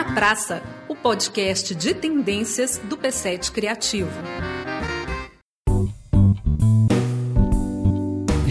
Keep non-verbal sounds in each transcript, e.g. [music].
na Praça, o podcast de tendências do P7 Criativo.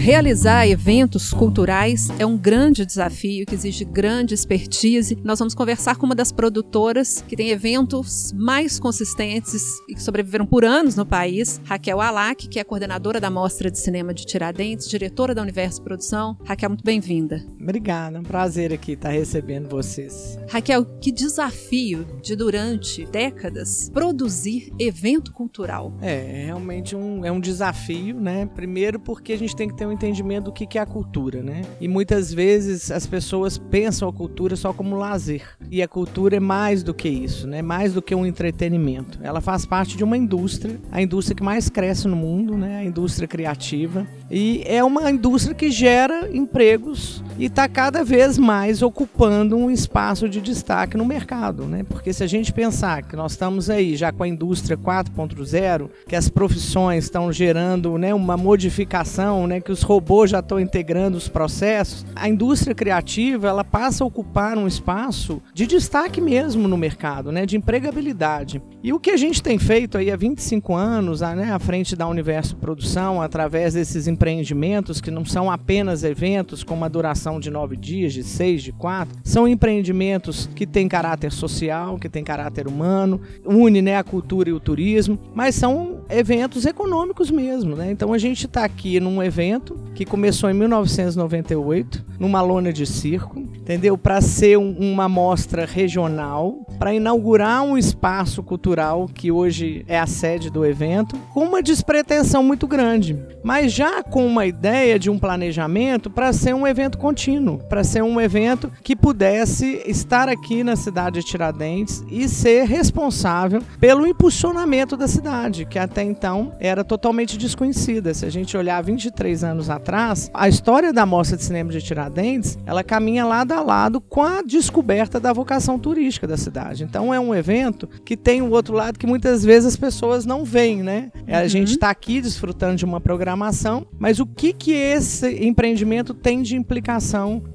Realizar eventos culturais é um grande desafio que exige grande expertise. Nós vamos conversar com uma das produtoras que tem eventos mais consistentes e que sobreviveram por anos no país, Raquel Alac, que é coordenadora da Mostra de Cinema de Tiradentes, diretora da Universo Produção. Raquel, muito bem-vinda. Obrigada, é um prazer aqui estar recebendo vocês. Raquel, que desafio de durante décadas produzir evento cultural. É, é realmente um, é um desafio, né? Primeiro porque a gente tem que ter um entendimento do que é a cultura, né? E muitas vezes as pessoas pensam a cultura só como lazer. E a cultura é mais do que isso, né? Mais do que um entretenimento. Ela faz parte de uma indústria, a indústria que mais cresce no mundo, né? A indústria criativa. E é uma indústria que gera empregos e está cada vez mais ocupando um espaço de destaque no mercado, né? Porque se a gente pensar que nós estamos aí já com a indústria 4.0, que as profissões estão gerando, né, uma modificação, né, que os robôs já estão integrando os processos, a indústria criativa ela passa a ocupar um espaço de destaque mesmo no mercado, né, de empregabilidade. E o que a gente tem feito aí há 25 anos, né, à frente da Universo Produção, através desses empreendimentos que não são apenas eventos com uma duração de nove dias, de seis, de quatro, são empreendimentos que têm caráter social, que têm caráter humano, une né, a cultura e o turismo, mas são eventos econômicos mesmo, né? Então a gente está aqui num evento que começou em 1998, numa lona de circo, entendeu? Para ser um, uma mostra regional, para inaugurar um espaço cultural que hoje é a sede do evento, com uma despretensão muito grande, mas já com uma ideia de um planejamento para ser um evento contínuo, para ser um evento que pudesse estar aqui na cidade de Tiradentes e ser responsável pelo impulsionamento da cidade, que até então era totalmente desconhecida. Se a gente olhar 23 anos atrás, a história da Mostra de Cinema de Tiradentes, ela caminha lado a lado com a descoberta da vocação turística da cidade. Então é um evento que tem o outro lado que muitas vezes as pessoas não veem, né? A uhum. gente está aqui desfrutando de uma programação, mas o que que esse empreendimento tem de implicação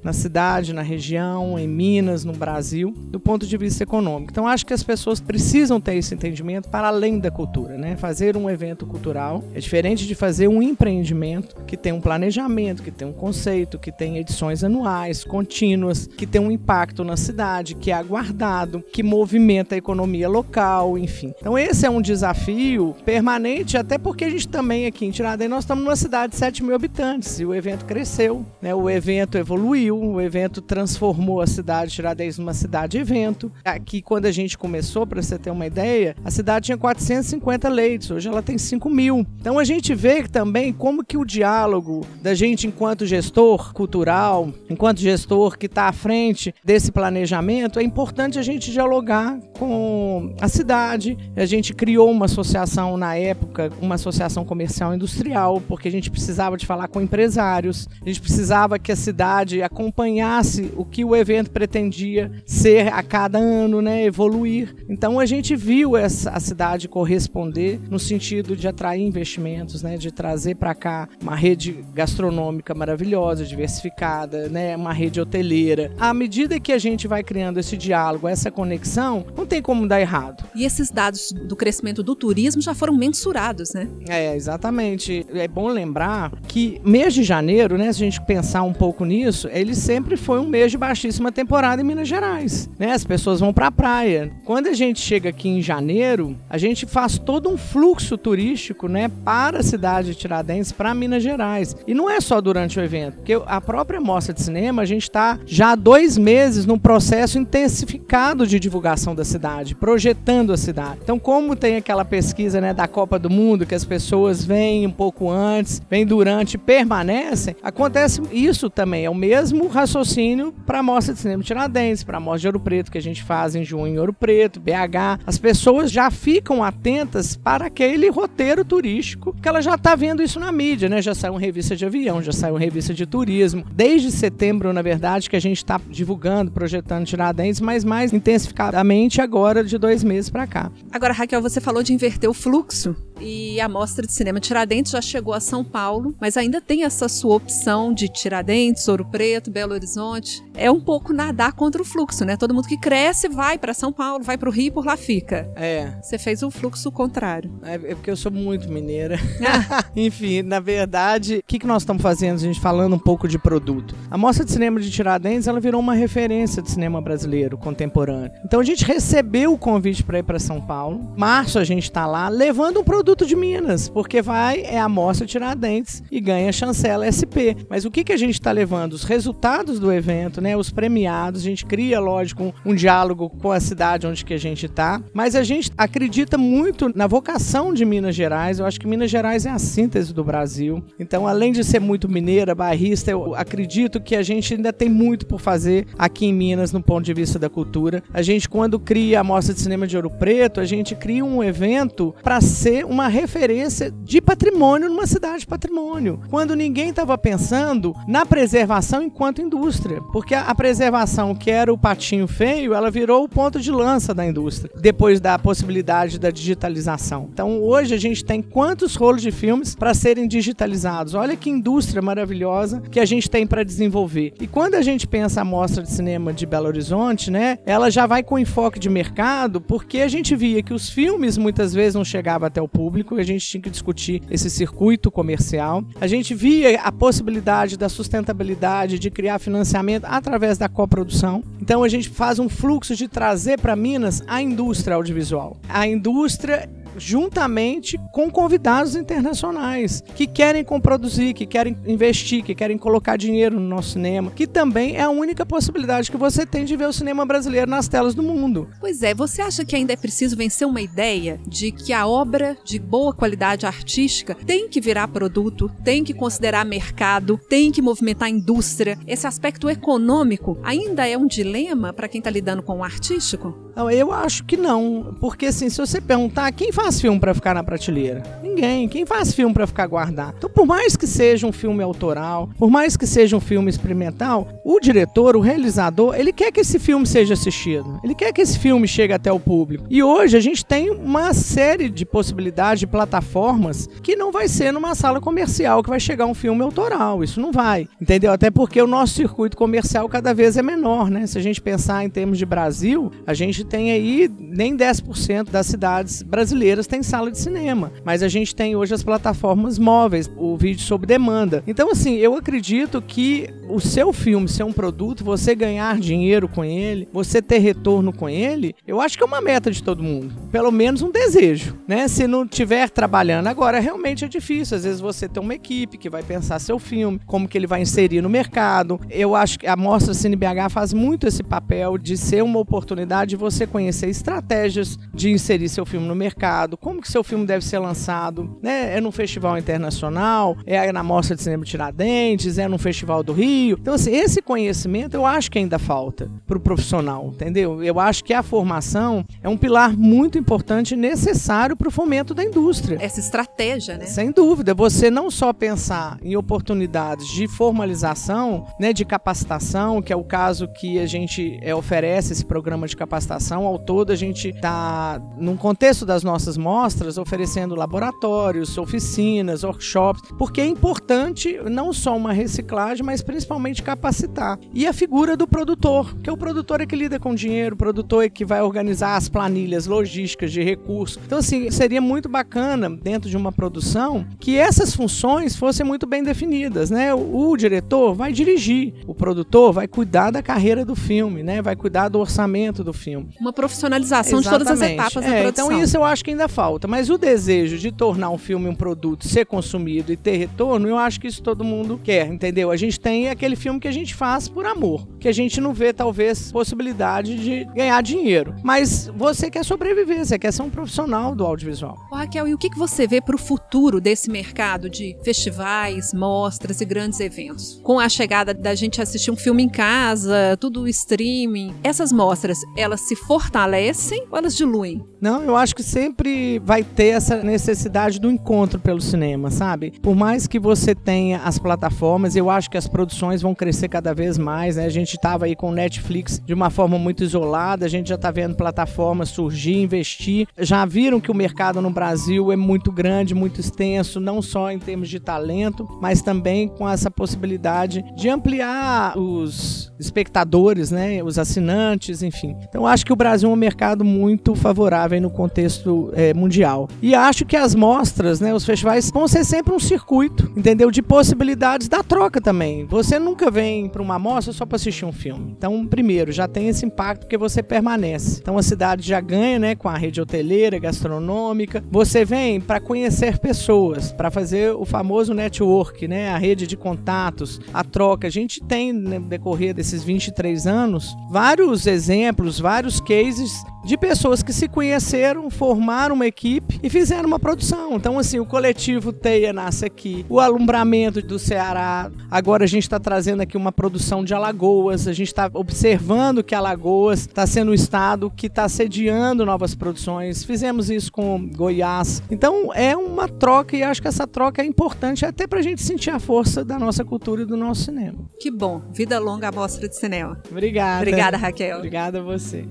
na cidade, na região, em Minas, no Brasil, do ponto de vista econômico? Então acho que as pessoas precisam ter esse entendimento para além da cultura, né? Fazer um evento cultural é diferente de fazer um empreendimento que tem um planejamento, que tem um conceito, que tem edições anuais, contínuas, que tem um impacto na cidade, que é aguardado, que movimenta a economia local, enfim. Então esse é um desafio permanente, até porque a gente também aqui em Tiradentes, nós estamos numa cidade de 7 mil habitantes e o evento cresceu, né? o evento evoluiu, o evento transformou a cidade de Tiradentes numa cidade-evento. Aqui, quando a gente começou, para você ter uma ideia, a cidade tinha 450 leitos, hoje ela tem 5 mil. Então a gente vê também como que o diálogo da gente enquanto gestor cultural, enquanto gestor que está à frente desse planejamento, é importante a gente dialogar com a cidade. A gente criou uma associação na época, uma associação comercial industrial, porque a gente precisava de falar com empresários, a gente precisava que a cidade acompanhasse o que o evento pretendia ser a cada ano, né, evoluir. Então a gente viu essa a cidade corresponder no sentido de atrair investimentos, né, de trazer para cá uma rede gastronômica maravilhosa, diversificada, né, uma rede hoteleira. À medida que a gente vai criando esse diálogo, essa conexão, não tem como dar errado. E esses dados do crescimento do turismo já foram mensurados, né? É, exatamente. É bom lembrar que mês de janeiro, né, se a gente pensar um pouco nisso, ele sempre foi um mês de baixíssima temporada em Minas Gerais, né? As pessoas vão para a praia. Quando a gente chega aqui em janeiro, a gente faz todo um fluxo turístico, né, para a cidade de Tiradentes, para Minas Gerais. E não é só durante o evento, porque a própria mostra de cinema, a gente está já há dois meses num processo intensificado de divulgação da cidade, projetando a cidade. Então, como tem aquela pesquisa né, da Copa do Mundo, que as pessoas vêm um pouco antes, vêm durante, permanecem, acontece isso também. É o mesmo raciocínio para a mostra de cinema de Tiradentes, para a mostra de Ouro Preto, que a gente faz em junho em Ouro Preto, BH. As pessoas já ficam atentas para aquele roteiro turístico, que ela já está vendo isso na mídia, né? Já saiu revista de avião, já saiu revista de turismo. Desde setembro, na verdade, que a gente está divulgando, projetando Tiradentes, mas mais intensificadamente agora de dois meses para cá. Agora, Raquel, você falou de inverter o fluxo E a Mostra de Cinema Tiradentes já chegou a São Paulo, mas ainda tem essa sua opção de Tiradentes, Ouro Preto, Belo Horizonte. É um pouco nadar contra o fluxo, né? Todo mundo que cresce vai para São Paulo, vai para o Rio, por lá fica. É. Você fez o fluxo contrário. É, é porque eu sou muito mineira. [laughs] Enfim, na verdade, o que, que nós estamos fazendo? A gente falando um pouco de produto. A Mostra de Cinema de Tiradentes, ela virou uma referência de cinema brasileiro contemporâneo. Então a gente recebeu o convite para ir para São Paulo. Março a gente está lá levando um produto de Minas, porque vai é a Mostra Tiradentes e ganha chancela SP. Mas o que, que a gente está levando? Os resultados do evento, né? Os premiados. A gente cria, lógico, um, um diálogo com a cidade onde que a gente está. Mas a gente acredita muito na vocação de Minas Gerais. Eu acho que Minas Gerais é a síntese do Brasil. Então, além de ser muito mineira, barrista, eu acredito que a gente ainda tem muito por fazer aqui em Minas no ponto de vista da cultura. A gente, quando cria a Mostra de Cinema de Ouro Preto, a gente cria um evento para ser uma referência de patrimônio numa cidade de patrimônio. Quando ninguém estava pensando na preservação enquanto indústria. Porque a preservação, que era o patinho feio, ela virou o ponto de lança da indústria, depois da possibilidade da digitalização. Então, hoje a gente tem quantos rolos de filmes para serem digitalizados? Olha que indústria maravilhosa que a gente tem para desenvolver. E quando a gente pensa a mostra de cinema de Belo Horizonte, né, ela já vai com enfoque de mercado, porque a gente via que os filmes muitas vezes não chegavam até o público, e a gente tinha que discutir esse circuito comercial. A gente via a possibilidade da sustentabilidade, de criar financiamento através da coprodução. Então a gente faz um fluxo de trazer para Minas a indústria audiovisual. A indústria juntamente com convidados internacionais que querem comproduzir, que querem investir, que querem colocar dinheiro no nosso cinema, que também é a única possibilidade que você tem de ver o cinema brasileiro nas telas do mundo. Pois é, você acha que ainda é preciso vencer uma ideia de que a obra de boa qualidade artística tem que virar produto, tem que considerar mercado, tem que movimentar a indústria? Esse aspecto econômico ainda é um dilema para quem está lidando com o artístico? Não, eu acho que não, porque assim, se você perguntar quem faz faz filme para ficar na prateleira? Ninguém. Quem faz filme para ficar guardado? Então, por mais que seja um filme autoral, por mais que seja um filme experimental, o diretor, o realizador, ele quer que esse filme seja assistido. Ele quer que esse filme chegue até o público. E hoje a gente tem uma série de possibilidades de plataformas que não vai ser numa sala comercial que vai chegar um filme autoral. Isso não vai. Entendeu? Até porque o nosso circuito comercial cada vez é menor, né? Se a gente pensar em termos de Brasil, a gente tem aí nem 10% das cidades brasileiras têm sala de cinema, mas a gente tem hoje as plataformas móveis, o vídeo sob demanda. Então, assim, eu acredito que o seu filme ser um produto, você ganhar dinheiro com ele, você ter retorno com ele, eu acho que é uma meta de todo mundo. Pelo menos um desejo, né? Se não tiver trabalhando agora, realmente é difícil. Às vezes você tem uma equipe que vai pensar seu filme, como que ele vai inserir no mercado. Eu acho que a Mostra CineBH faz muito esse papel de ser uma oportunidade de você conhecer estratégias de inserir seu filme no mercado como que seu filme deve ser lançado, né? É num festival internacional, é na Mostra de Cinema Tiradentes, é num festival do Rio. Então, assim, esse conhecimento eu acho que ainda falta para o profissional, entendeu? Eu acho que a formação é um pilar muito importante e necessário para o fomento da indústria. Essa estratégia, né? Sem dúvida. Você não só pensar em oportunidades de formalização, né, de capacitação, que é o caso que a gente é, oferece esse programa de capacitação. Ao todo, a gente está, num contexto das nossas mostras oferecendo laboratórios, oficinas, workshops, porque é importante não só uma reciclagem, mas principalmente capacitar. E a figura do produtor, que é o produtor é que lida com dinheiro, o produtor é que vai organizar as planilhas logísticas de recursos. Então, assim, seria muito bacana dentro de uma produção que essas funções fossem muito bem definidas, né? O, o diretor vai dirigir, o produtor vai cuidar da carreira do filme, né? Vai cuidar do orçamento do filme. Uma profissionalização Exatamente. de todas as etapas é, da produção. Então, isso eu acho que ainda falta. Mas o desejo de tornar um filme um produto, ser consumido e ter retorno, eu acho que isso todo mundo quer, entendeu? A gente tem aquele filme que a gente faz por amor, que a gente não vê, talvez, possibilidade de ganhar dinheiro. Mas você quer sobreviver, você quer ser um profissional do audiovisual. Raquel, e o que você vê para o futuro desse mercado de festivais, mostras e grandes eventos? Com a chegada da gente assistir um filme em casa, tudo streaming, essas mostras, elas se fortalecem ou elas diluem? Não, eu acho que sempre vai ter essa necessidade do encontro pelo cinema, sabe? Por mais que você tenha as plataformas, eu acho que as produções produções vão crescer cada vez mais, né? A gente estava aí com Netflix de uma forma muito isolada, a gente já está vendo plataformas surgir, investir. Já viram que o mercado no Brasil é muito grande, muito extenso, não só em termos de talento, mas também com essa possibilidade de ampliar os espectadores, né? Os assinantes, enfim. Então acho que o Brasil é um mercado muito favorável no contexto é, mundial. E acho que as mostras, né? Os festivais vão ser sempre um circuito, entendeu? De possibilidades da troca também. Você nunca vem para uma mostra só para assistir um filme. Então, primeiro, já tem esse impacto porque você permanece. Então, a cidade já ganha, né, com a rede hoteleira, gastronômica. Você vem para conhecer pessoas, para fazer o famoso network, né, a rede de contatos, a troca. A gente tem, no decorrer desses 23 anos, vários exemplos, vários cases de pessoas que se conheceram, formaram uma equipe e fizeram uma produção. Então, assim, o coletivo Teia nasce aqui, o alumbramento do Ceará. Agora a gente está trazendo aqui uma produção de Alagoas, a gente está observando que Alagoas está sendo um estado que está sediando novas produções. Fizemos isso com Goiás. Então, é uma troca e acho que essa troca é importante até para a gente sentir a força da nossa cultura e do nosso cinema. Que bom. Vida longa à mostra de cinema. Obrigada. Obrigada, Raquel. Obrigada a você.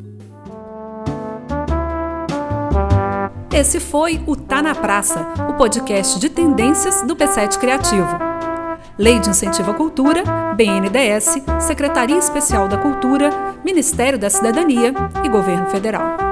Esse foi o Tá na Praça, o podcast de tendências do P7 Criativo. Lei de Incentivo à Cultura, BNDES, Secretaria Especial da Cultura, Ministério da Cidadania e Governo Federal.